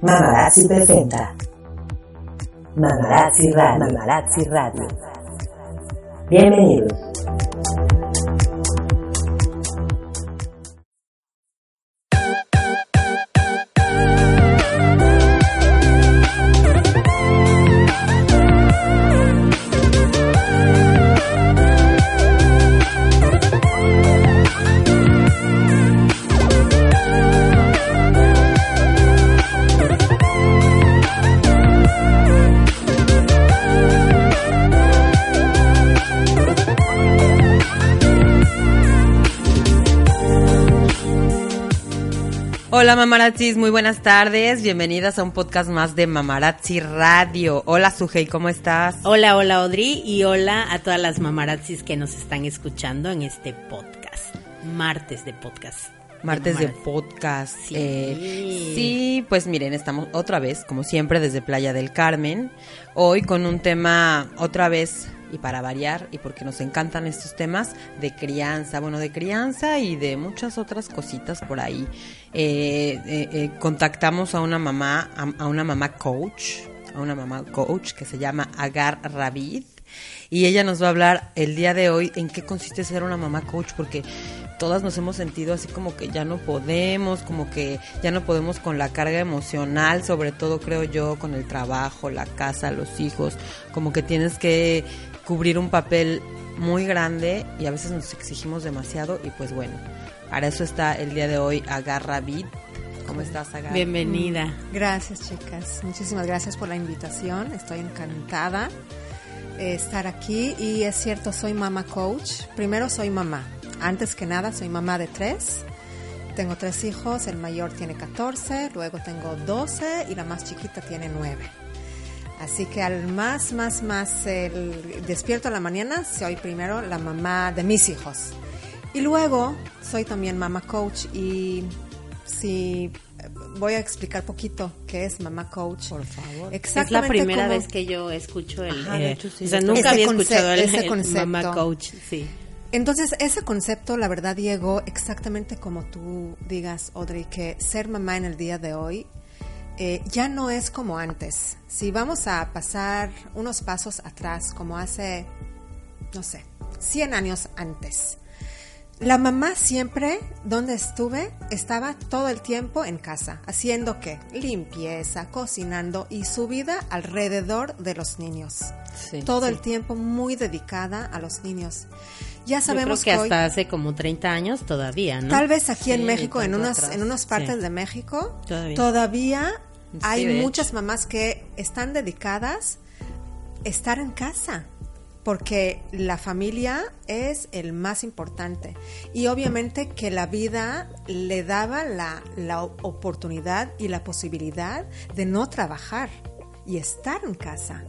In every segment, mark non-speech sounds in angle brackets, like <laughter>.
Mamarazzi presenta Mamarazzi Radio. Mamarazzi Radio. Bienvenidos. Hola mamarazzis, muy buenas tardes. Bienvenidas a un podcast más de Mamarazzi Radio. Hola Sujei, ¿cómo estás? Hola, hola Audrey y hola a todas las mamarazzis que nos están escuchando en este podcast. Martes de podcast. Martes de podcast. Sí. Eh, sí, pues miren, estamos otra vez, como siempre, desde Playa del Carmen. Hoy con un tema otra vez y para variar y porque nos encantan estos temas de crianza, bueno, de crianza y de muchas otras cositas por ahí. Eh, eh, eh, contactamos a una mamá, a, a una mamá coach, a una mamá coach que se llama Agar Ravid y ella nos va a hablar el día de hoy en qué consiste ser una mamá coach porque todas nos hemos sentido así como que ya no podemos, como que ya no podemos con la carga emocional, sobre todo creo yo con el trabajo, la casa, los hijos, como que tienes que cubrir un papel muy grande y a veces nos exigimos demasiado y pues bueno, para eso está el día de hoy Agarra Vid. ¿Cómo estás, Agar? Bienvenida. Gracias, chicas. Muchísimas gracias por la invitación. Estoy encantada de estar aquí. Y es cierto, soy mamá coach. Primero soy mamá. Antes que nada, soy mamá de tres. Tengo tres hijos. El mayor tiene 14, luego tengo 12 y la más chiquita tiene 9. Así que al más, más, más el despierto a la mañana, soy primero la mamá de mis hijos. Y luego soy también mamá coach y si voy a explicar poquito qué es mamá coach. Por favor. Es la primera como- vez que yo escucho el... Ajá, eh, hecho, sí, o sea, nunca Ese había escuchado el, ese el <laughs> mamá coach, sí. Entonces, ese concepto, la verdad, llegó exactamente como tú digas, Audrey, que ser mamá en el día de hoy eh, ya no es como antes. Si vamos a pasar unos pasos atrás, como hace, no sé, 100 años antes. La mamá siempre, donde estuve, estaba todo el tiempo en casa, haciendo qué? Limpieza, cocinando y su vida alrededor de los niños. Sí, todo sí. el tiempo muy dedicada a los niños. Ya Yo sabemos creo que hoy- hasta hace como 30 años todavía, ¿no? Tal vez aquí Sí, en México, en unas, atrás. en unas partes de México, Todavía. todavía Sí, hay muchas hecho. mamás que están dedicadas a estar en casa, porque la familia es el más importante. Y obviamente que la vida le daba la, la oportunidad y la posibilidad de no trabajar y estar en casa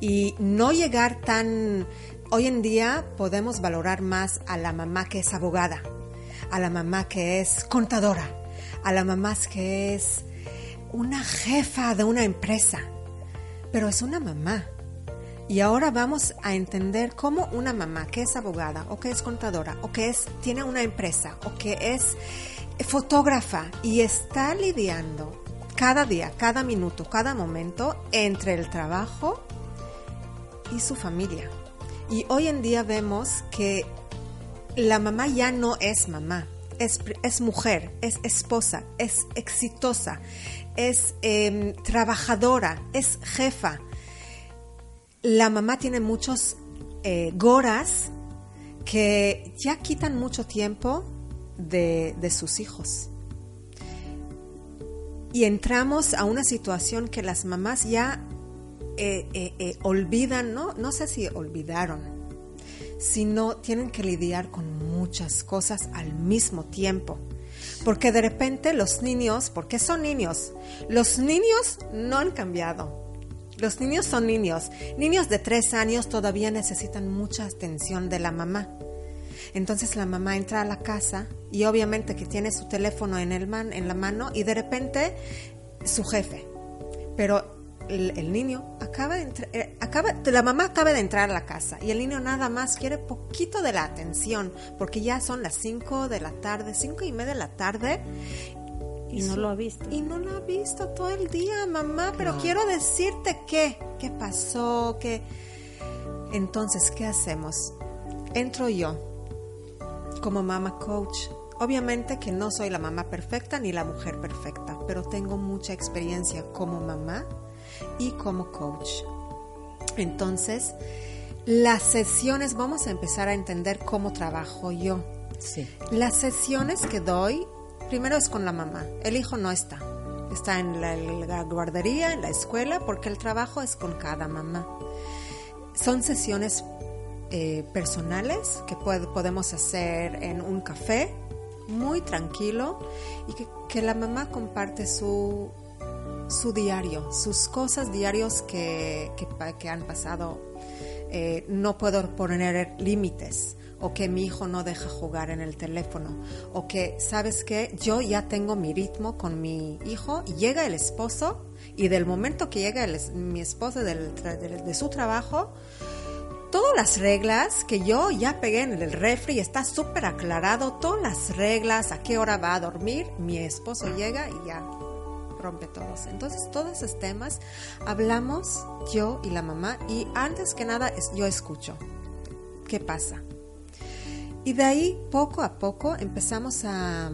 y no llegar tan... Hoy en día podemos valorar más a la mamá que es abogada, a la mamá que es contadora, a la mamá que es una jefa de una empresa, pero es una mamá. Y ahora vamos a entender cómo una mamá que es abogada o que es contadora o que es, tiene una empresa o que es fotógrafa y está lidiando cada día, cada minuto, cada momento entre el trabajo y su familia. Y hoy en día vemos que la mamá ya no es mamá, es, es mujer, es esposa, es exitosa, es eh, trabajadora, es jefa. La mamá tiene muchos eh, goras que ya quitan mucho tiempo de, de sus hijos. Y entramos a una situación que las mamás ya eh, eh, eh, olvidan, ¿no? No sé si olvidaron, sino tienen que lidiar con muchas cosas al mismo tiempo. Porque de repente los niños, porque son niños, los niños no han cambiado. Los niños son niños. Niños de tres años todavía necesitan mucha atención de la mamá. Entonces la mamá entra a la casa y obviamente que tiene su teléfono en, el man, en la mano y de repente su jefe. Pero el, el niño acaba de entrar, eh, acaba, la mamá acaba de entrar a la casa y el niño nada más quiere poquito de la atención porque ya son las 5 de la tarde, cinco y media de la tarde. Y no su- lo ha visto. Y no lo ha visto todo el día, mamá, pero quiero decirte que, ¿qué pasó? que Entonces, ¿qué hacemos? Entro yo como mamá coach. Obviamente que no soy la mamá perfecta ni la mujer perfecta, pero tengo mucha experiencia como mamá y como coach. Entonces, las sesiones, vamos a empezar a entender cómo trabajo yo. Sí. Las sesiones que doy, primero es con la mamá. El hijo no está. Está en la, guardería, en la escuela, porque el trabajo es con cada mamá. Son sesiones eh, personales que puede- podemos hacer en un café, muy tranquilo, y que, que la mamá comparte su, su diario, sus cosas diarios que, que, han pasado. Eh, no puedo poner límites o que mi hijo no deja jugar en el teléfono o que, ¿sabes qué? Yo ya tengo mi ritmo con mi hijo llega el esposo y del momento que llega mi esposo de, de su trabajo, todas las reglas que yo ya pegué en el refri, está súper aclarado, todas las reglas, a qué hora va a dormir, mi esposo llega y ya rompe todos. Entonces, todos esos temas hablamos yo y la mamá y antes que nada yo escucho. ¿Qué pasa? Y de ahí, poco a poco, empezamos a,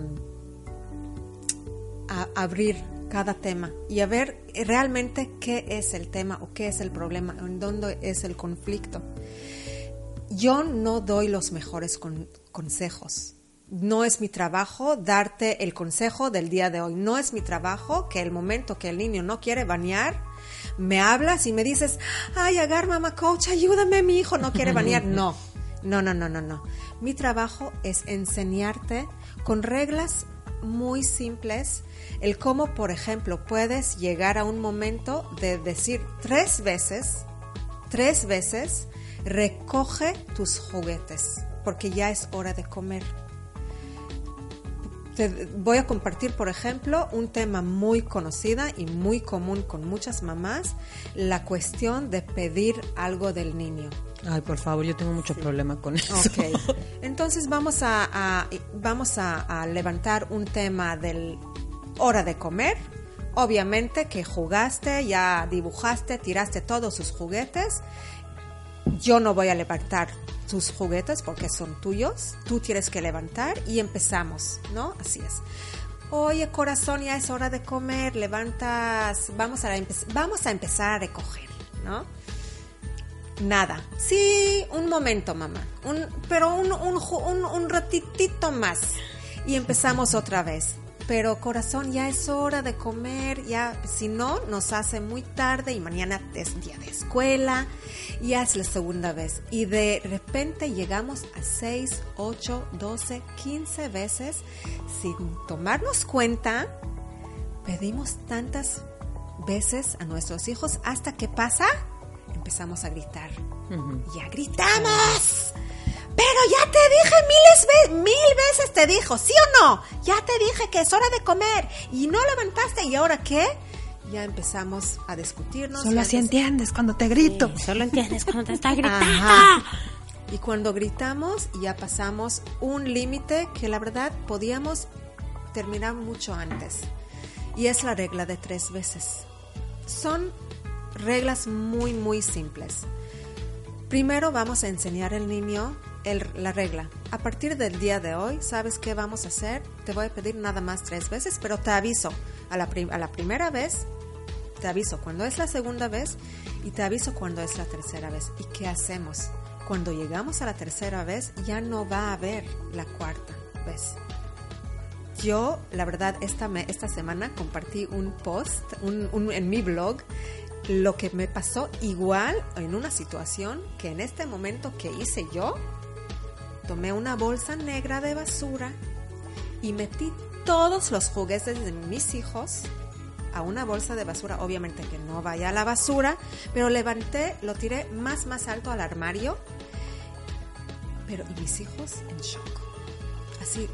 abrir cada tema y a ver realmente qué es el tema o qué es el problema, en dónde es el conflicto. Yo no doy los mejores con- consejos. No es mi trabajo darte el consejo del día de hoy. No es mi trabajo que el momento que el niño no quiere bañar, me hablas y me dices, ay, agar mamá coach, ayúdame, mi hijo no quiere bañar. <laughs> No, no, no, no, no, no. Mi trabajo es enseñarte con reglas muy simples el cómo, por ejemplo, puedes llegar a un momento de decir tres veces, tres veces, recoge tus juguetes, porque ya es hora de comer. Te voy a compartir, por ejemplo, un tema muy conocida y muy común con muchas mamás, la cuestión de pedir algo del niño. Ay, por favor, yo tengo mucho problema con eso. Ok. <laughs> Entonces vamos a, a- vamos a, a levantar un tema del hora de comer. Obviamente que jugaste, ya dibujaste, tiraste todos sus juguetes. Yo no voy a levantar tus juguetes porque son tuyos. Tú tienes que levantar y empezamos, ¿no? Así es. Oye, corazón, ya es hora de comer. Levantas, vamos a, vamos a empezar a recoger, ¿no? Nada. Sí, un momento, mamá. Un, pero un, un, un ratitito más. Y empezamos otra vez. Pero corazón, ya es hora de comer. Ya, si no, nos hace muy tarde y mañana es día de escuela. Ya es la segunda vez. Y de repente llegamos a 6, 8, 12, 15 veces sin tomarnos cuenta. Pedimos tantas veces a nuestros hijos hasta que pasa, empezamos a gritar. Ya gritamos. Pero ya te dije miles ve- mil veces te dijo, ¿sí o no? Ya te dije que es hora de comer y no levantaste y ahora qué? Ya empezamos a discutirnos. Solo así entiendes cuando te grito. Solo entiendes cuando te está <laughs> gritando. Ajá. Y cuando gritamos ya pasamos un límite que la verdad podíamos terminar mucho antes. Y es la regla de tres veces. Son reglas muy, muy simples. Primero vamos a enseñar al niño el- la regla. A partir del día de hoy, ¿sabes qué vamos a hacer? Te voy a pedir nada más tres veces, pero te aviso. A la, a la primera vez, te aviso cuando es la segunda vez y te aviso cuando es la tercera vez. ¿Y qué hacemos? Cuando llegamos a la tercera vez, ya no va a haber la cuarta vez. Yo, la verdad, esta, me- esta semana compartí un post un- un- en mi blog lo que me pasó igual en una situación que en este momento que hice yo, tomé una bolsa negra de basura y metí todos los juguetes de mis hijos a una bolsa de basura, obviamente que no vaya a la basura, pero levanté, lo tiré más más alto al armario. Pero y mis hijos en shock. Así,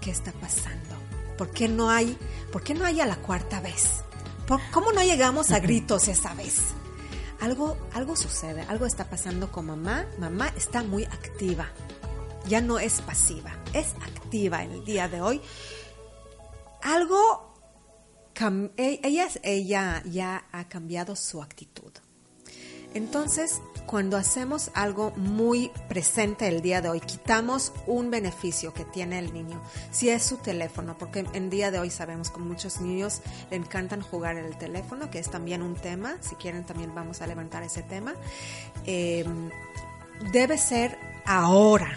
¿qué está pasando? ¿Por qué no hay, por qué no hay a la cuarta vez? ¿Por, ¿Cómo no llegamos a gritos esa vez? Algo, algo sucede, algo está pasando con mamá. Mamá está muy activa. Ya no es pasiva, es activa en el día de hoy. Algo e- ella, ella ya ha cambiado su actitud. Entonces, cuando hacemos algo muy presente el día de hoy, quitamos un beneficio que tiene el niño, si es su teléfono, porque en día de hoy sabemos que muchos niños le encantan jugar en el teléfono, que es también un tema, si quieren también vamos a levantar ese tema, Eh, debe ser ahora.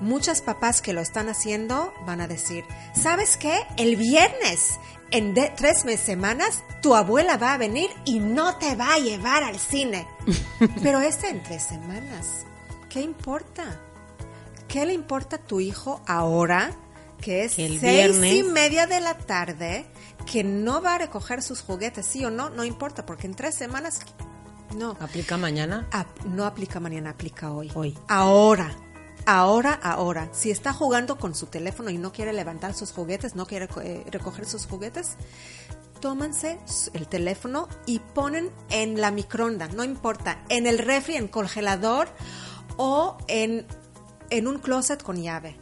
Muchas papás que lo están haciendo van a decir, ¿sabes qué? El viernes, en de- tres mes- semanas, tu abuela va a venir y no te va a llevar al cine. <laughs> Pero este en tres semanas, ¿qué importa? ¿Qué le importa a tu hijo ahora, que es Que el seis viernes- y media de la tarde, que no va a recoger sus juguetes, sí o no? No importa, porque en tres semanas, no. ¿Aplica mañana? No aplica mañana, aplica hoy. Hoy. Ahora. Ahora, ahora. Si está jugando con su teléfono y no quiere levantar sus juguetes, no quiere eh, recoger sus juguetes, tómanse el teléfono y ponen en la microonda, no importa, en el refri, en congelador o en, en un closet con llave.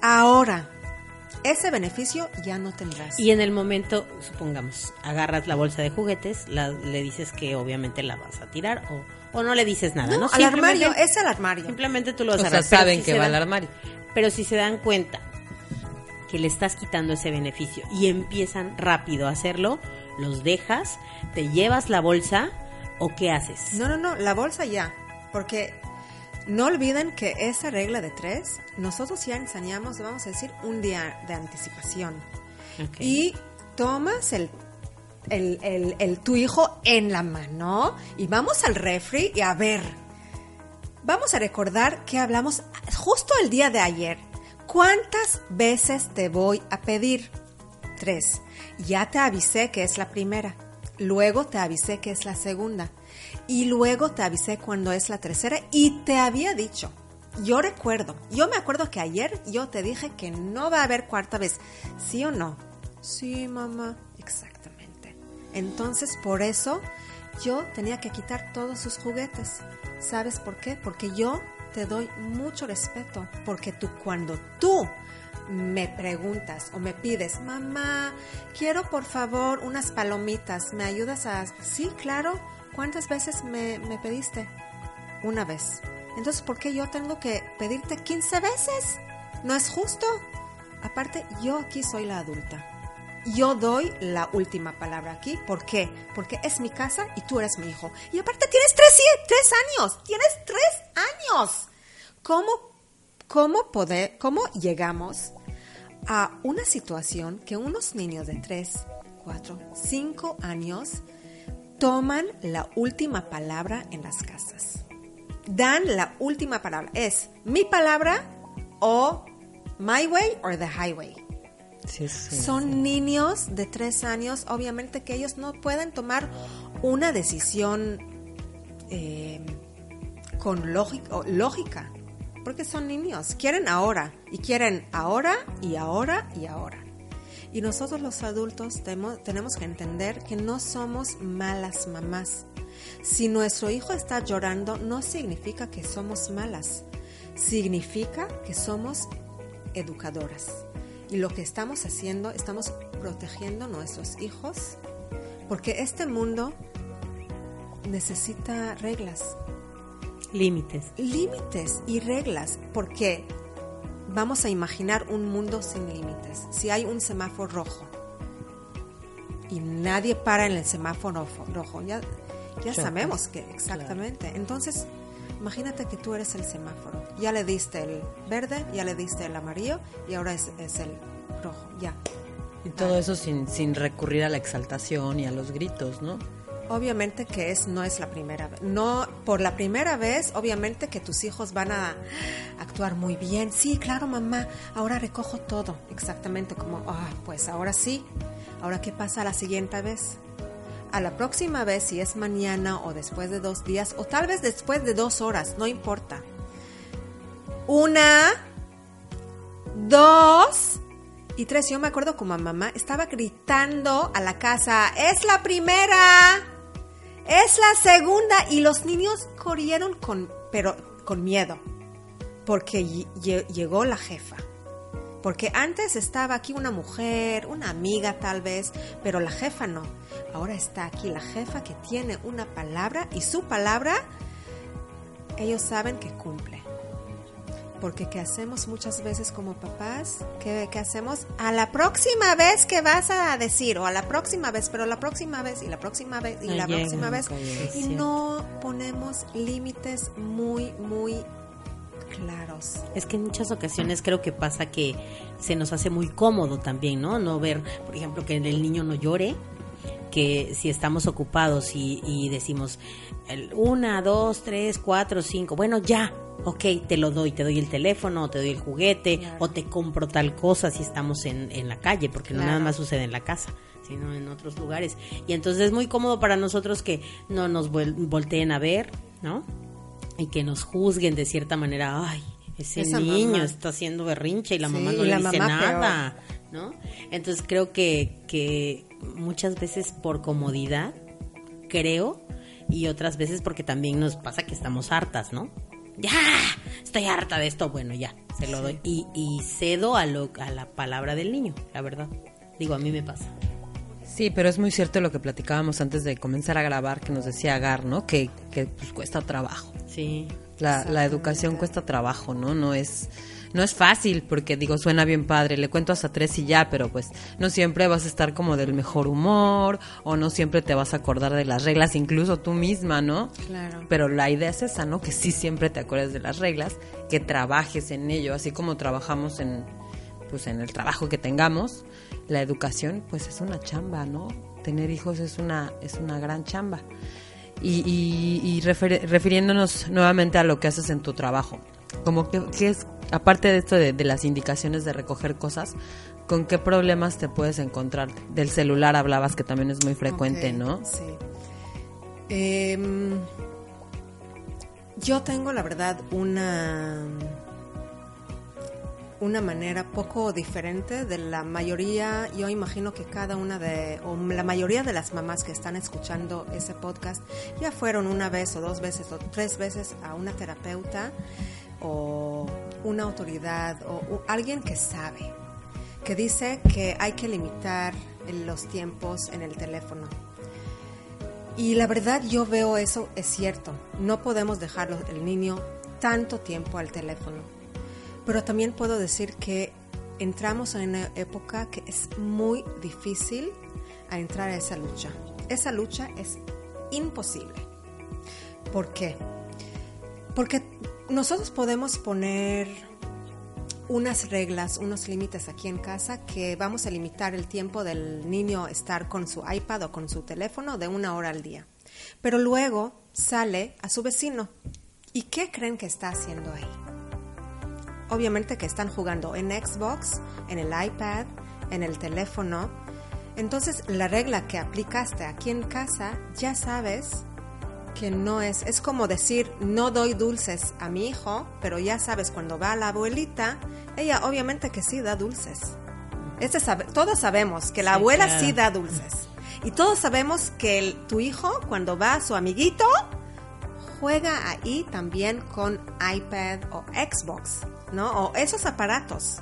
Ahora, ese beneficio ya no tendrás. Y en el momento, supongamos, agarras la bolsa de juguetes, la- le dices que obviamente la vas a tirar o, o no le dices nada, ¿no? no, al armario, es el armario. Simplemente tú lo O vas a sea, saben si que se va al dan- armario. Pero si se dan cuenta que le estás quitando ese beneficio y empiezan rápido a hacerlo, los dejas, te llevas la bolsa o qué haces. No, no, no, la bolsa ya. Porque no olviden que esa regla de tres, nosotros ya enseñamos, vamos a decir, un día de anticipación. Y tomas el, el, el- tu hijo en la mano y vamos al refri y a ver. Vamos a recordar que hablamos justo el día de ayer. ¿Cuántas veces te voy a pedir? Tres. Ya te avisé que es la primera. Luego te avisé que es la segunda. Y luego te avisé cuando es la tercera. Y te había dicho. Yo recuerdo. Yo me acuerdo que ayer yo te dije que no va a haber cuarta vez. ¿Sí o no? Sí, mamá. Entonces, por eso yo tenía que quitar todos sus juguetes. ¿Sabes por qué? Porque yo te doy mucho respeto. Porque tú, cuando tú me preguntas o me pides, mamá, quiero por favor unas palomitas, ¿me ayudas a...? Sí, claro. ¿Cuántas veces me, me pediste? Una vez. Entonces, ¿por qué yo tengo que pedirte 15 veces? ¿No es justo? Aparte, yo aquí soy la adulta. Yo doy la última palabra aquí. ¿Por qué? Porque es mi casa y tú eres mi hijo. Y aparte tienes tres, tres años. Tienes tres años. ¿Cómo, cómo, poder, cómo llegamos a una situación que unos niños de 3, 4, 5 años toman la última palabra en las casas? Dan la última palabra. Es mi palabra o my way or the highway. Sí, sí, Son niños de tres años, obviamente que ellos no pueden tomar una decisión eh, con lógica, porque son niños, quieren ahora, y quieren ahora, y ahora, y ahora. Y nosotros los adultos tenemos que entender que no somos malas mamás. Si nuestro hijo está llorando, no significa que somos malas, significa que somos educadoras. Y lo que estamos haciendo, estamos protegiendo a nuestros hijos, porque este mundo necesita reglas, Límites. límites y reglas, porque vamos a imaginar un mundo sin límites. Si hay un semáforo rojo y nadie para en el semáforo fo- rojo, ya, ya sabemos que exactamente. Entonces, imagínate que tú eres el semáforo. Ya le diste el verde, ya le diste el amarillo y ahora es, es el rojo. Ya. Y todo eso sin, sin recurrir a la exaltación y a los gritos, ¿no? Obviamente que es no es la primera vez. No por la primera vez, obviamente que tus hijos van a actuar muy bien. Sí, claro, mamá. Ahora recojo todo, exactamente como, ah, pues ahora sí. Ahora qué pasa la siguiente vez? A la próxima vez, si es mañana o después de dos días o tal vez después de dos horas, no importa. Una, dos y tres. Yo me acuerdo como mamá estaba gritando a la casa, es la primera, es la segunda y los niños corrieron con, pero con miedo porque lle- llegó la jefa. Porque antes estaba aquí una mujer, una amiga tal vez, pero la jefa no. Ahora está aquí la jefa que tiene una palabra y su palabra ellos saben que cumple. Porque ¿qué hacemos muchas veces como papás? ¿Qué, qué hacemos? A la próxima vez que vas a decir, o a la próxima vez, pero la próxima vez, y la próxima vez, y No la llega, próxima vez. Y no ponemos límites muy, muy claros. Es que en muchas ocasiones creo que pasa que se nos hace muy cómodo también, ¿no? No ver, por ejemplo, que el niño no llore, que si estamos ocupados y, y decimos el una, dos, tres, cuatro, cinco, bueno, ya, ok, te lo doy, te doy el teléfono, te doy el juguete, Claro. o te compro tal cosa si estamos en, en la calle, porque no nada más sucede en la casa sino en otros lugares. Y entonces es muy cómodo para nosotros que no nos vuel- volteen a ver, ¿no? Y que nos juzguen de cierta manera, ay, ese Esa niño mamá. está haciendo berrinche y la Sí, mamá no le dice nada, ¿no? Entonces creo que, que muchas veces por comodidad, creo, y otras veces porque también nos pasa que estamos hartas, ¿no? Ya, estoy harta de esto, bueno, ya, se lo doy. Y, y cedo a, lo, a la palabra del niño, la verdad. Digo, a mí me pasa. Sí, pero es muy cierto lo que platicábamos antes de comenzar a grabar, que nos decía Agar, ¿no? Que, que pues, cuesta trabajo. Sí. La, la educación cuesta trabajo, ¿no? No es, no es fácil, porque digo, suena bien padre, le cuento hasta tres y ya, pero pues no siempre vas a estar como del mejor humor, o no siempre te vas a acordar de las reglas, incluso tú misma, ¿no? Claro. Pero la idea es esa, ¿no? Que sí siempre te acuerdes de las reglas, que trabajes en ello, así como trabajamos en, pues en el trabajo que tengamos, la educación, pues es una chamba, ¿no? Tener hijos es una, es una gran chamba. Y, y, y refer- refiriéndonos nuevamente a lo que haces en tu trabajo, como que, que es, aparte de esto de, de las indicaciones de recoger cosas, ¿con qué problemas te puedes encontrar? Del celular hablabas que también es muy frecuente, ¿no? Sí. Em, yo tengo, la verdad, una una manera poco diferente de la mayoría, yo imagino que cada una de, o la mayoría de las mamás que están escuchando ese podcast ya fueron una vez o dos veces o tres veces a una terapeuta o una autoridad o alguien que sabe, que dice que hay que limitar los tiempos en el teléfono. Y la verdad yo veo eso, es cierto, no podemos dejar el niño tanto tiempo al teléfono. Pero también puedo decir que entramos en una época que es muy difícil a entrar a esa lucha. Esa lucha es imposible. ¿Por qué? Porque nosotros podemos poner unas reglas, unos límites aquí en casa que vamos a limitar el tiempo del niño estar con su iPad o con su teléfono de una hora al día. Pero luego sale a su vecino. ¿Y qué creen que está haciendo ahí? Obviamente que están jugando en Xbox, en el iPad, en el teléfono. Entonces la regla que aplicaste aquí en casa ya sabes que no es, es como decir, no doy dulces a mi hijo, pero ya sabes, cuando va a la abuelita, ella obviamente que sí da dulces. Este sabe- todos sabemos que la Sí, abuela claro. sí da dulces. Y todos sabemos que el- tu hijo, cuando va a su amiguito, juega ahí también con iPad o Xbox, ¿no? O esos aparatos.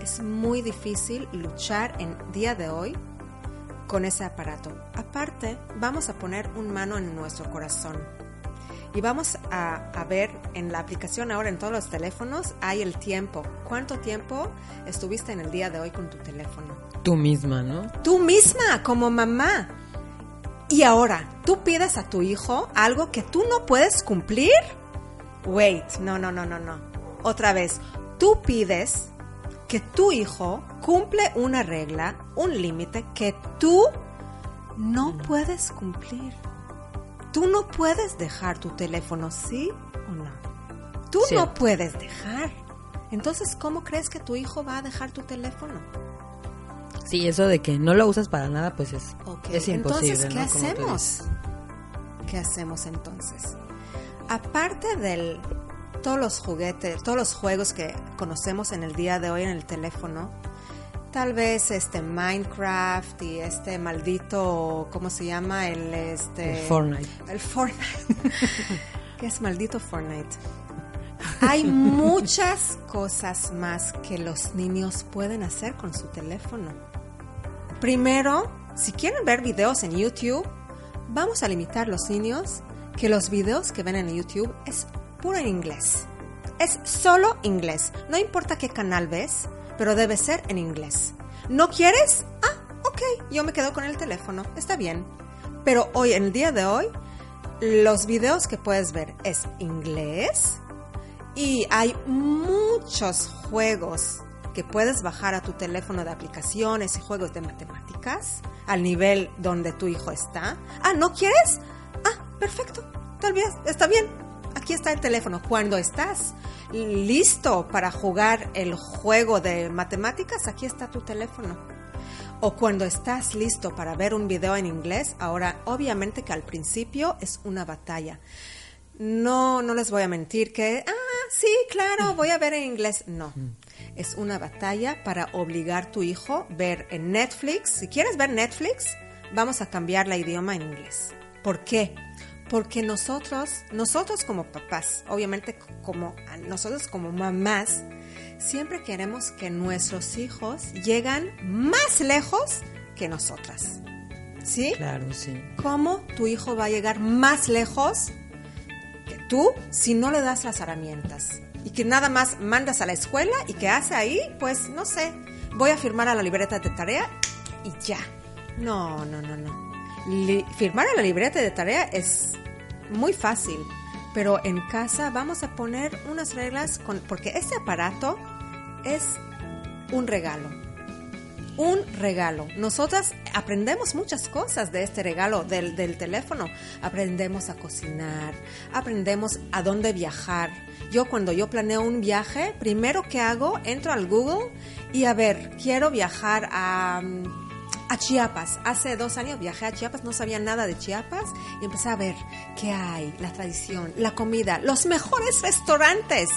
Es muy difícil luchar en día de hoy con ese aparato. Aparte, vamos a poner un mano en nuestro corazón. Y vamos a, a ver en la aplicación ahora en todos los teléfonos hay el tiempo. ¿Cuánto tiempo estuviste en el día de hoy con tu teléfono? Tú misma, ¿no? Tú misma, como mamá. Y ahora, ¿tú pides a tu hijo algo que tú no puedes cumplir? Wait, no, no, no, no, no. Otra vez, tú pides que tu hijo cumple una regla, un límite que tú no puedes cumplir. Tú no puedes dejar tu teléfono, ¿sí o no? Tú no puedes dejar. Entonces, ¿cómo crees que tu hijo va a dejar tu teléfono? Sí, eso de que no lo usas para nada, pues es, imposible. Entonces, ¿qué hacemos? ¿Qué hacemos entonces? Aparte de todos los juguetes, todos los juegos que conocemos en el día de hoy en el teléfono, tal vez este Minecraft y este maldito, ¿cómo se llama? El este El Fortnite. El Fortnite. <laughs> ¿Qué es maldito Fortnite? Hay muchas cosas más que los niños pueden hacer con su teléfono. Primero, si quieren ver videos en YouTube, vamos a limitar los niños que los videos que ven en YouTube es puro en inglés. Es solo inglés. No importa qué canal ves, pero debe ser en inglés. ¿No quieres? Ah, ok, yo me quedo con el teléfono. Está bien. Pero hoy, en el día de hoy, los videos que puedes ver es inglés y hay muchos juegos que puedes bajar a tu teléfono de aplicaciones y juegos de matemáticas al nivel donde tu hijo está. Ah, ¿no quieres? Ah, perfecto. Tal vez está bien. Aquí está el teléfono. Cuando estás listo para jugar el juego de matemáticas, aquí está tu teléfono. O cuando estás listo para ver un video en inglés, ahora obviamente que al principio es una batalla. No, no les voy a mentir que, ah, sí, claro, voy a ver en inglés. No, es una batalla para obligar a tu hijo a ver en Netflix. Si quieres ver Netflix, vamos a cambiar la idioma en inglés. ¿Por qué? Porque nosotros, nosotros como papás, obviamente como nosotros como mamás, siempre queremos que nuestros hijos lleguen más lejos que nosotras. ¿Sí? Claro, sí. ¿Cómo tu hijo va a llegar más lejos que tú si no le das las herramientas? Y que nada más mandas a la escuela y que hace ahí, pues no sé, voy a firmar a la libreta de tarea y ya. No, no, no, no. Firmar a la libreta de tarea es muy fácil, pero en casa vamos a poner unas reglas con, porque este aparato es un regalo un regalo. Nosotras aprendemos muchas cosas de este regalo del, del teléfono. Aprendemos a cocinar, aprendemos a dónde viajar. Yo cuando yo planeo un viaje, primero que hago, entro al Google y a ver, quiero viajar a, mm, a Chiapas. Hace dos años viajé a Chiapas, no sabía nada de Chiapas y empecé a ver qué hay, la tradición, la comida, los mejores restaurantes.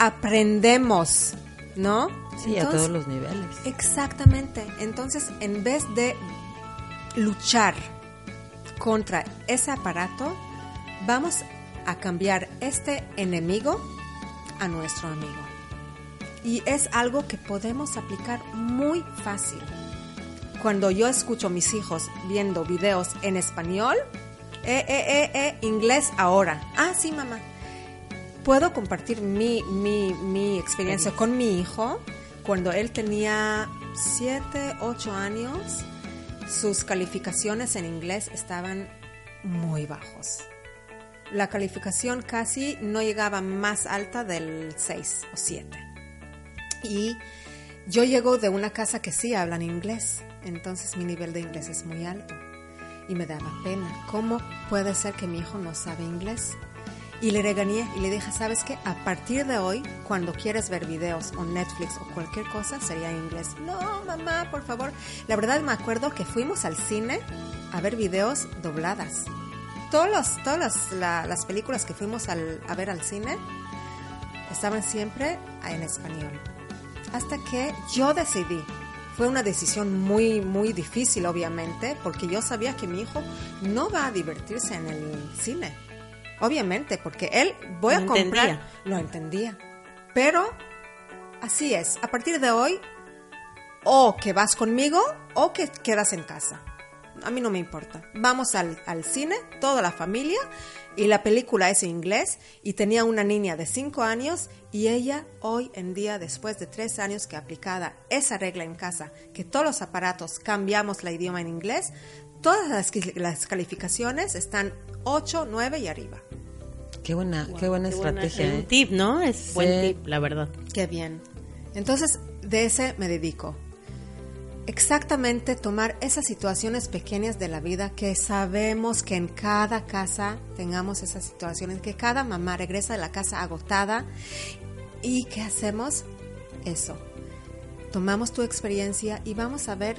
Aprendemos, ¿no? Sí, a todos los niveles. Exactamente. Entonces, en vez de luchar contra ese aparato, vamos a cambiar este enemigo a nuestro amigo. Y es algo que podemos aplicar muy fácil. Cuando yo escucho a mis hijos viendo videos en español, eh, eh, eh, eh, inglés ahora. Ah, sí, mamá. Puedo compartir mi, mi, mi experiencia con mi hijo. Cuando él tenía 7, 8 años, sus calificaciones en inglés estaban muy bajos. La calificación casi no llegaba más alta del 6 o 7. Y yo llego de una casa que sí hablan inglés, entonces mi nivel de inglés es muy alto. Y me daba pena. ¿Cómo puede ser que mi hijo no sabe inglés? Y le regañé y le dije, ¿sabes qué? A partir de hoy, cuando quieres ver videos o Netflix o cualquier cosa, sería inglés. No, mamá, por favor. La verdad me acuerdo que fuimos al cine a ver videos dobladas. Todos los, todas las, la- las películas que fuimos a ver al cine estaban siempre en español. Hasta que yo decidí. Fue una decisión muy, muy difícil, obviamente, porque yo sabía que mi hijo no va a divertirse en el cine. Obviamente, porque él, voy a comprar. entendía. Lo entendía. Pero, así es. A partir de hoy, o que vas conmigo o que quedas en casa. A mí no me importa. Vamos al, al cine, toda la familia, y la película es en inglés, y tenía una niña de 5 años, y ella hoy en día, después de 3 años que aplicada esa regla en casa, que todos los aparatos cambiamos la idioma en inglés, todas las, las calificaciones están 8, 9 y arriba. Qué buena, qué buena Qué estrategia. es ¿eh? un tip, ¿no? Es Sí. buen tip, la verdad. Qué bien. Entonces, de ese me dedico. Exactamente tomar esas situaciones pequeñas de la vida que sabemos que en cada casa tengamos esas situaciones, que cada mamá regresa de la casa agotada y ¿qué hacemos? Eso. Tomamos tu experiencia y vamos a ver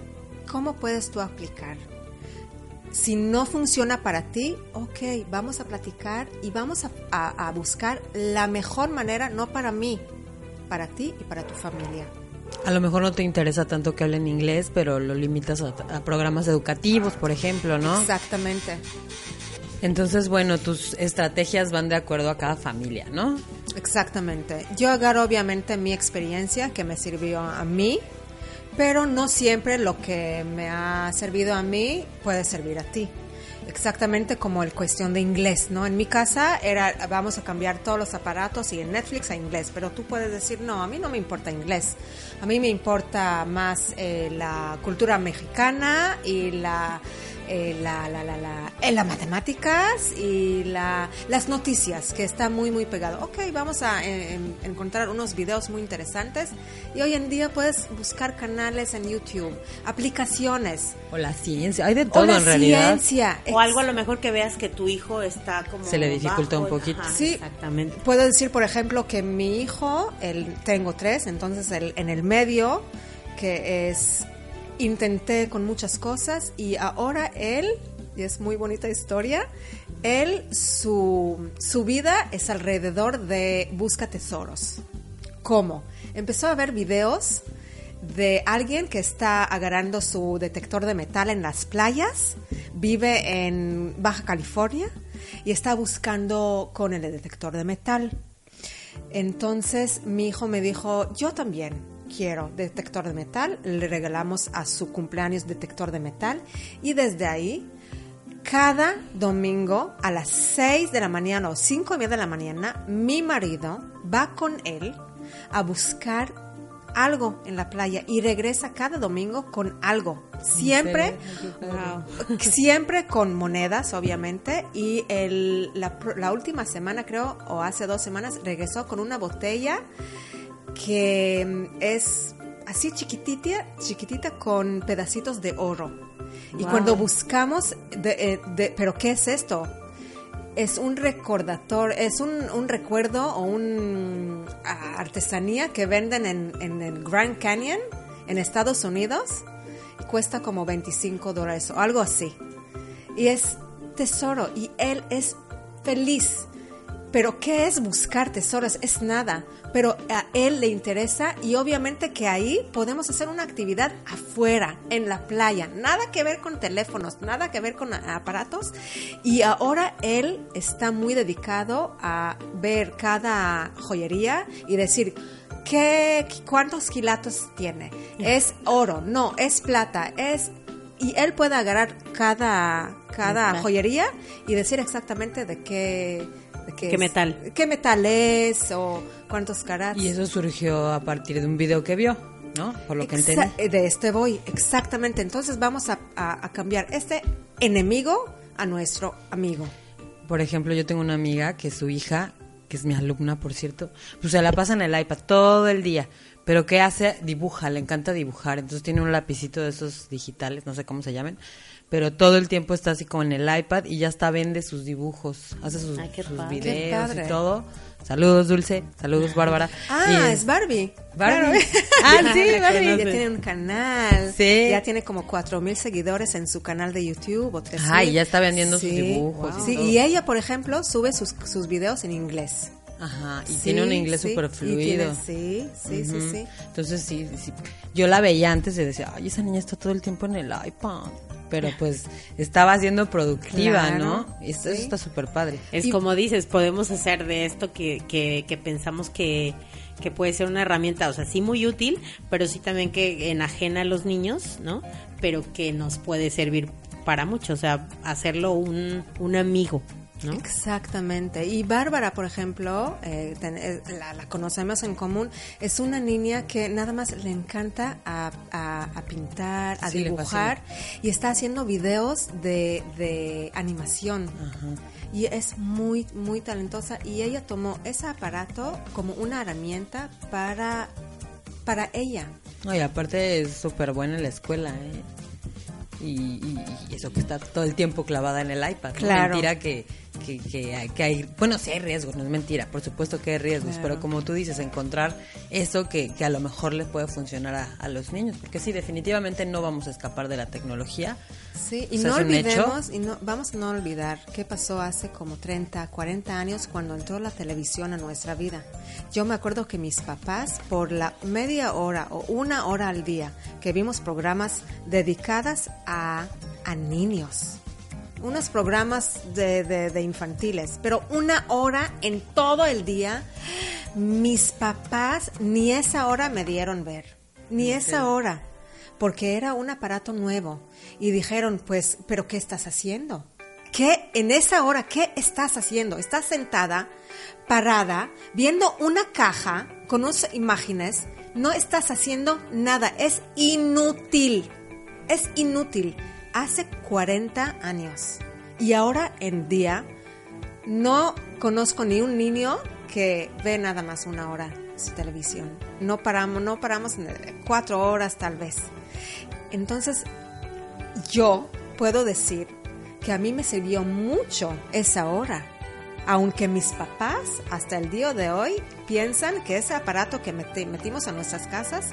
cómo puedes tú aplicar. Si no funciona para ti, ok, vamos a platicar y vamos a, a- a buscar la mejor manera, no para mí, para ti y para tu familia. A lo mejor no te interesa tanto que hablen inglés, pero lo limitas a, a programas educativos, por ejemplo, ¿no? Exactamente. Entonces, bueno, tus estrategias van de acuerdo a cada familia, ¿no? Exactamente. Yo agarro obviamente mi experiencia que me sirvió a mí, pero no siempre lo que me ha servido a mí puede servir a ti. Exactamente como el cuestión de inglés, ¿no? En mi casa era vamos a cambiar todos los aparatos y en Netflix a inglés, pero tú puedes decir, no, a mí no me importa inglés. A mí me importa más eh, la cultura mexicana y la eh, la, la, la, la, eh, las matemáticas y la, las noticias, que está muy, muy pegado. Ok, vamos a eh, en- encontrar unos videos muy interesantes y hoy en día puedes buscar canales en YouTube, aplicaciones, O la ciencia, hay de todo o la en realidad. ciencia. O algo a lo mejor que veas que tu hijo está como Se le dificulta bajo, un poquito. ajá, Sí. Exactamente. Puedo decir, por ejemplo, que mi hijo, él, tengo tres, entonces el, en el medio, que es, intenté con muchas cosas y ahora él, y es muy bonita historia, él, su, su vida es alrededor de busca tesoros. ¿Cómo? Empezó a ver videos de alguien que está agarrando su detector de metal en las playas, vive en Baja California y está buscando con el detector de metal. Entonces mi hijo me dijo, yo también quiero detector de metal, le regalamos a su cumpleaños detector de metal y desde ahí cada domingo a las 6 de la mañana o 5 y media de la mañana, mi marido va con él a buscar algo en la playa y regresa cada domingo con algo. Siempre, <laughs> siempre con monedas, obviamente. Y el, la, la última semana, creo, o hace dos semanas, regresó con una botella que mm, es así chiquitita, chiquitita con pedacitos de oro. Y cuando buscamos, de, eh, de- pero ¿qué es esto? Es un recordatorio, es un, un recuerdo o un ah, artesanía que venden en, en el Grand Canyon en Estados Unidos y cuesta como 25 dólares o algo así. Y es tesoro y él es feliz. Pero ¿qué es buscar tesoros? Es nada. Pero a él le interesa y obviamente que ahí podemos hacer una actividad afuera, en la playa. Nada que ver con teléfonos, nada que ver con aparatos. Y ahora él está muy dedicado a ver cada joyería y decir, ¿qué, ¿cuántos quilatos tiene? ¿Es oro? No, es plata, es... Y él puede agarrar cada, cada joyería y decir exactamente de qué... ¿Qué es- metal? ¿Qué metal es o cuántos carats? Y eso surgió a partir de un video que vio, ¿no? Por lo que Exa- entendí. eh, De este voy, exactamente. Entonces vamos a, a- a cambiar este enemigo a nuestro amigo. Por ejemplo, yo tengo una amiga que su hija, que es mi alumna, por cierto, pues se la pasa en el iPad todo el día. Pero ¿qué hace? Dibuja, le encanta dibujar. Entonces tiene un lapicito de esos digitales, no sé cómo se llamen. Pero todo el tiempo está así como en el iPad y ya hasta vende sus dibujos, hace sus, Ay, videos y todo. Saludos, Dulce. Saludos, Bárbara. Ah, Y es Barbie. Barbie. <laughs> Ah, sí, Ya Barbie. tiene un canal. Sí. Ya tiene como cuatro mil seguidores en su canal de YouTube o tres Ajá, mil. y ya está vendiendo sus dibujos y Sí, y ella, por ejemplo, sube sus, sus videos en inglés. Ajá, y Sí, tiene un inglés súper fluido. tiene- Sí, sí, sí, sí. Entonces sí, sí, yo la veía antes y decía, ay, esa niña está todo el tiempo en el iPad. Pero pues estaba siendo productiva, Claro, ¿no? Y esto, sí. eso está súper padre. Es Y- como dices, podemos hacer de esto que, que, que pensamos que, que puede ser una herramienta, o sea, sí muy útil, pero sí también que enajena a los niños, ¿no? Pero que nos puede servir para mucho, o sea, hacerlo un, un amigo, ¿no? Exactamente. Y Bárbara, por ejemplo, eh, ten- eh, la, la conocemos en común, es una niña que nada más le encanta a, a- a pintar, a Sí, dibujar y está haciendo videos de, de animación. Y es muy, muy talentosa y ella tomó ese aparato como una herramienta para, para ella. No, y aparte es súper buena en la escuela, ¿eh? Y, y- y eso que está todo el tiempo clavada en el iPad. ¿no? Claro. Mentira que, que, que hay, que hay- Bueno, sí hay riesgos, no es mentira. Por supuesto que hay riesgos. Claro. Pero como tú dices, encontrar eso que, que a lo mejor les puede funcionar a, a los niños. Porque sí, definitivamente no vamos a escapar de la tecnología. Sí, y O sea, no olvidemos, y no, vamos a no olvidar qué pasó hace como 30, 40 años cuando entró la televisión a nuestra vida. Yo me acuerdo que mis papás, por la media hora o una hora al día, que vimos programas dedicadas a, a niños. Unos programas de, de- de infantiles, pero una hora en todo el día, mis papás ni esa hora me dieron ver, ni esa hora porque era un aparato nuevo. Y dijeron, pues, ¿pero qué estás haciendo? ¿Qué en esa hora, qué estás haciendo? Estás sentada, parada, viendo una caja con unas imágenes, no estás haciendo nada, es inútil, es inútil. Hace 40 años. Y ahora en día, no conozco ni un niño que ve nada más una hora su televisión. No paramos, no paramos cuatro horas tal vez. Entonces, yo puedo decir que a mí me sirvió mucho esa hora. Aunque mis papás hasta el día de hoy piensan que ese aparato que meti- metimos a nuestras casas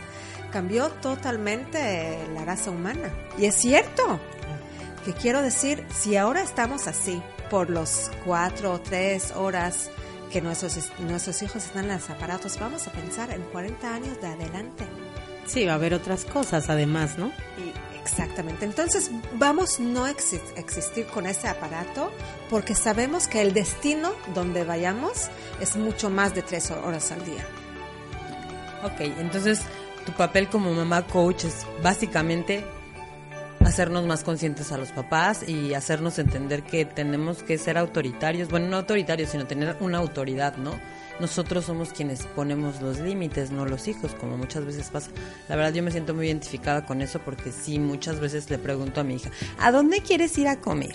cambió totalmente la raza humana. Y es cierto, que quiero decir, si ahora estamos así, por los cuatro o tres horas que nuestros, nuestros hijos están en los aparatos, vamos a pensar en 40 años de adelante. Sí, va a haber otras cosas además, ¿no? Y exactamente. Entonces, vamos no exi- existir con ese aparato porque sabemos que el destino donde vayamos es mucho más de tres horas al día. Ok, entonces tu papel como mamá coach es básicamente hacernos más conscientes a los papás y hacernos entender que tenemos que ser autoritarios, bueno, no autoritarios, sino tener una autoridad, ¿no? Nosotros somos quienes ponemos los límites, no los hijos, como muchas veces pasa. La verdad yo me siento muy identificada con eso porque sí, muchas veces le pregunto a mi hija, ¿a dónde quieres ir a comer?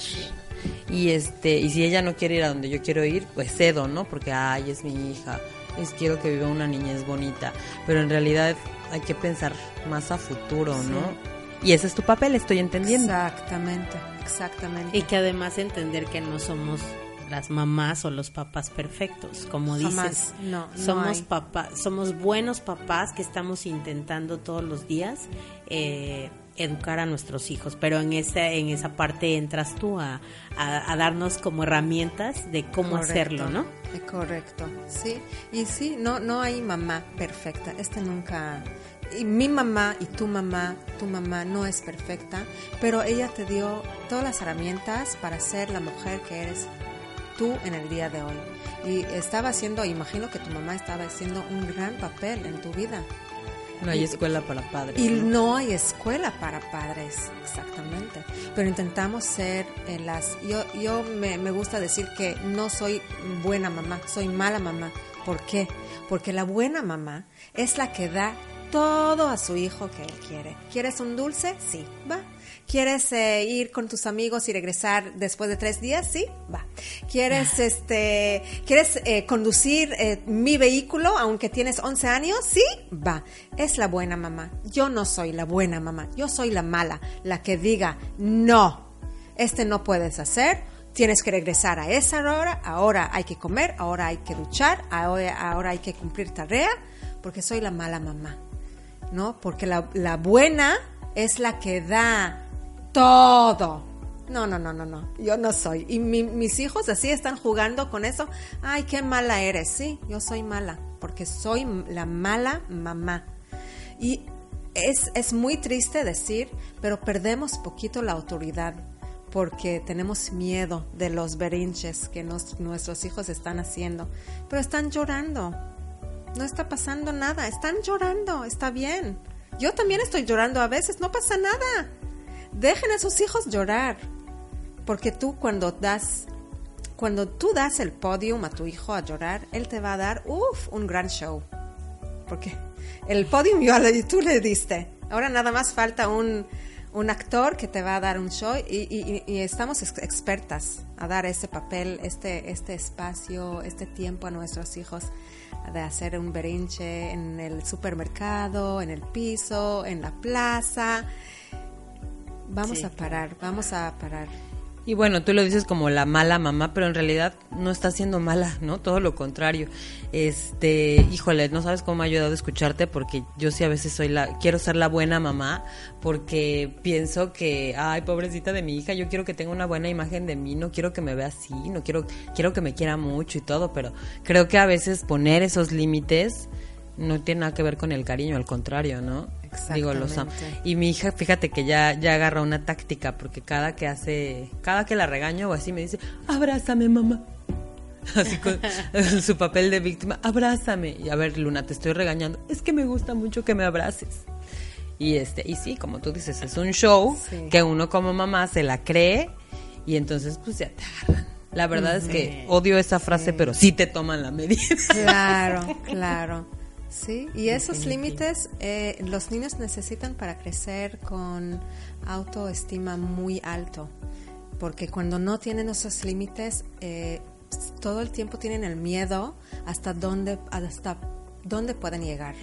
Y este, y si ella no quiere ir a donde yo quiero ir, pues cedo, ¿no? Porque ay, es mi hija, es quiero que viva una niñez bonita, pero en realidad hay que pensar más a futuro, ¿no? Y ese es tu papel, estoy entendiendo. Exactamente, exactamente. Y que además entender que no somos las mamás o los papás perfectos, como dices. no, no somos papás, somos buenos papás que estamos intentando todos los días eh, educar a nuestros hijos, pero en esa en esa parte entras tú a, a- a darnos como herramientas de cómo Correcto, hacerlo, ¿no? eh, Correcto, sí. Y sí, no, no hay mamá perfecta. Este nunca. Y mi mamá y tu mamá, tu mamá no es perfecta, pero ella te dio todas las herramientas para ser la mujer que eres tú en el día de hoy. Y estaba haciendo, imagino que tu mamá estaba haciendo un gran papel en tu vida. No hay escuela para padres. Y ¿no? no hay escuela para padres, exactamente. Pero intentamos ser eh, las... Yo, yo me, me gusta decir que no soy buena mamá, soy mala mamá. ¿Por qué? Porque la buena mamá es la que da todo a su hijo que él quiere. ¿Quieres un dulce? Sí, va. ¿Quieres eh, ir con tus amigos y regresar después de tres días? Sí, va. ¿Quieres, este, ¿quieres eh, conducir eh, mi vehículo aunque tienes 11 años? Sí, va. Es la buena mamá. Yo no soy la buena mamá. Yo soy la mala, la que diga, no, este no puedes hacer. Tienes que regresar a esa hora, ahora hay que comer, ahora hay que duchar, ahora, ahora hay que cumplir tarea, porque soy la mala mamá. ¿no? Porque la, la buena es la que da todo. No, no, no, no, no. Yo no soy. Y mi- mis hijos así están jugando con eso. Ay, qué mala eres. Sí, yo soy mala. Porque soy la mala mamá. Y es, es muy triste decir, pero perdemos poquito la autoridad. Porque tenemos miedo de los berinches que nos- nuestros hijos están haciendo. Pero están llorando. No está pasando nada, están llorando, está bien. Yo también estoy llorando a veces, no pasa nada. Dejen a sus hijos llorar. Porque tú cuando das cuando tú das el podium a tu hijo a llorar, él te va a dar uf, un gran show. Porque el podium yo tú le diste. Ahora nada más falta un, un actor que te va a dar un show y, y- y estamos ex- expertas a dar ese papel, este, este espacio, este tiempo a nuestros hijos. de hacer un berinche en el supermercado, en el piso, en la plaza. Vamos Sí, a parar, vamos a parar. Y bueno, tú lo dices como la mala mamá, pero en realidad no está siendo mala, ¿no? Todo lo contrario. Este, híjole, no sabes cómo me ha ayudado a escucharte porque yo sí a veces soy la, quiero ser la buena mamá porque pienso que, ay, pobrecita de mi hija, yo quiero que tenga una buena imagen de mí, no quiero que me vea así, no quiero, quiero que me quiera mucho y todo, pero creo que a veces poner esos límites no tiene nada que ver con el cariño, al contrario, ¿no? Digo, los am- Exactamente. y mi hija, fíjate que ya, ya agarra una táctica, porque cada que hace, cada que la regaño o así me dice, abrázame mamá. <laughs> Así con <laughs> su papel de víctima, abrázame. Y a ver, Luna, te estoy regañando. Es que me gusta mucho que me abraces. Y este, y sí, como tú dices, es un show Sí. que uno como mamá se la cree y entonces pues ya te agarran. La verdad es que odio esa frase, pero sí te toman la medida. Claro, <laughs> claro. Sí, y esos límites eh, los niños necesitan para crecer con autoestima muy alto, porque cuando no tienen esos límites, eh, todo el tiempo tienen el miedo hasta dónde, hasta dónde pueden llegar.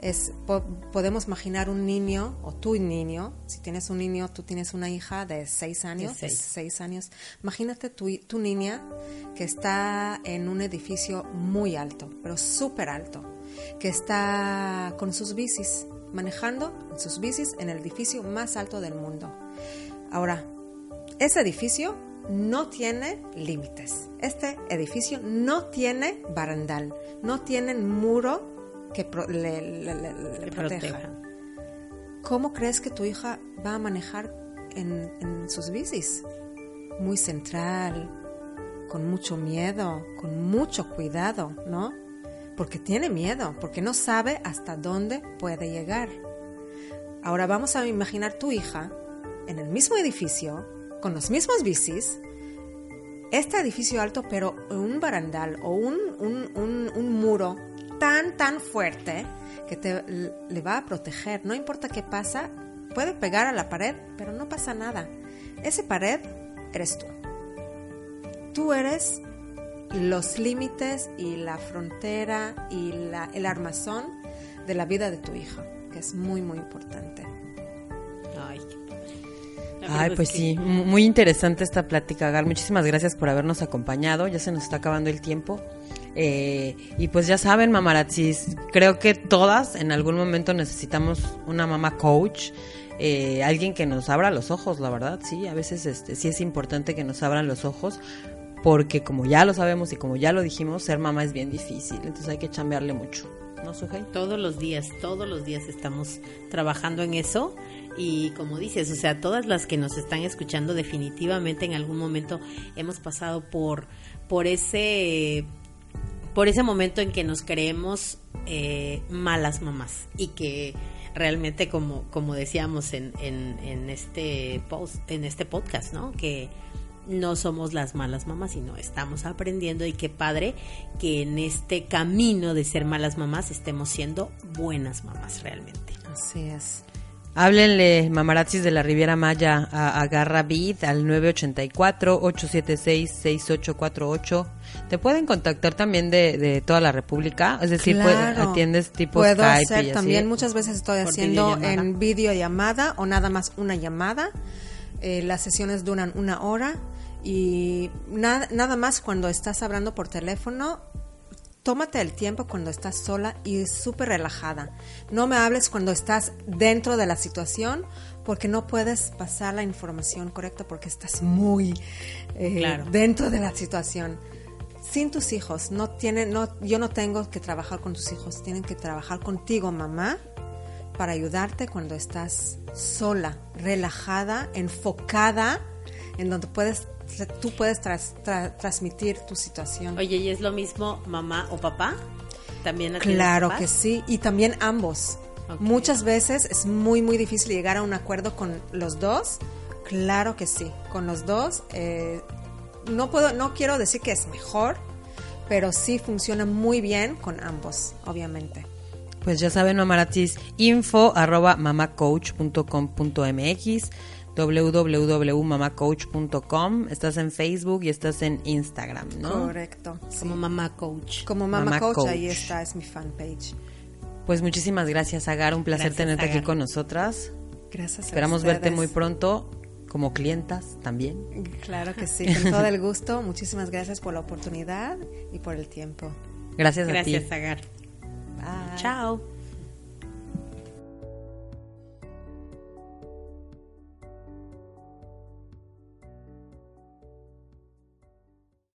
Es, po- podemos imaginar un niño, o tú niño, si tienes un niño, tú tienes una hija de seis años, De seis. seis años. Imagínate tu, tu niña que está en un edificio muy alto, pero súper alto, que está con sus bicis, manejando sus bicis en el edificio más alto del mundo. Ahora, ese edificio no tiene límites. Este edificio no tiene barandal, no tiene muro que pro- le, le- le- le Que proteja. proteja. ¿Cómo crees que tu hija va a manejar en, en sus bicis? Muy central, con mucho miedo, con mucho cuidado, ¿no? Porque tiene miedo, porque no sabe hasta dónde puede llegar. Ahora vamos a imaginar tu hija en el mismo edificio, con los mismos bicis, este edificio alto, pero un barandal o un, un- un- un muro tan, tan fuerte que te le va a proteger. No importa qué pasa, puede pegar a la pared, pero no pasa nada. Ese pared eres tú. Tú eres los límites y la frontera y la- el armazón de la vida de tu hija, que es muy, muy importante. Ay, Ay, pues es que- sí, mu- muy interesante esta plática, Gal. Muchísimas gracias por habernos acompañado. Ya se nos está acabando el tiempo. Eh, y pues ya saben, mamarazzis, creo que todas en algún momento necesitamos una mamá coach, eh, alguien que nos abra los ojos, la verdad, sí, a veces este, sí es importante que nos abran los ojos, porque como ya lo sabemos y como ya lo dijimos, ser mamá es bien difícil, entonces hay que chambearle mucho. ¿No, Sujei? Todos los días, todos los días estamos trabajando en eso y como dices, o sea, todas las que nos están escuchando definitivamente en algún momento hemos pasado por por ese por ese momento en que nos creemos eh, malas mamás y que realmente como como decíamos en, en, en este post en este podcast, ¿no? Que no somos las malas mamás, sino estamos aprendiendo y qué padre que en este camino de ser malas mamás estemos siendo buenas mamás realmente. Así es. Háblenle, mamarazzis de la Riviera Maya, a, a Garra Beat al 984-876-6848. Te pueden contactar también de, de toda la República, es decir, puede- Claro. atiendes tipo Puedo Skype hacer y así. también, muchas veces estoy Por haciendo videollamada. en videollamada o nada más una llamada. Eh, las sesiones duran una hora y nada, nada más cuando estás hablando por teléfono, tómate el tiempo cuando estás sola y súper relajada. No me hables cuando estás dentro de la situación porque no puedes pasar la información correcta porque estás muy eh, Claro. dentro de la situación. Sin tus hijos, no tiene, no, yo no tengo que trabajar con tus hijos, tienen que trabajar contigo, mamá, para ayudarte cuando estás sola, relajada, enfocada, en donde puedes, tú puedes tras- tra- transmitir tu situación. Oye, ¿y es lo mismo mamá o papá? ¿También Claro que sí, y también ambos. Muchas veces es muy, muy difícil llegar a un acuerdo con los dos. Claro que sí, con los dos. eh, no puedo, no quiero decir que es mejor, pero sí funciona muy bien con ambos, obviamente. Pues ya saben, mamarazzis, info arroba mamacoach.com.mx. www.mamacoach.com. Estás en Facebook y estás en Instagram, ¿no? Correcto. sí. Como mamá coach. Como Mama Coach, Coach. ahí está, es mi fanpage. Pues muchísimas gracias, Agar. Un placer Gracias, tenerte aquí con nosotras. Gracias a Esperamos verte muy pronto como clientas también. Claro que sí, con todo el gusto. Muchísimas gracias por la oportunidad y por el tiempo. Gracias, a Gracias, ti. Agar. Bye. Chao.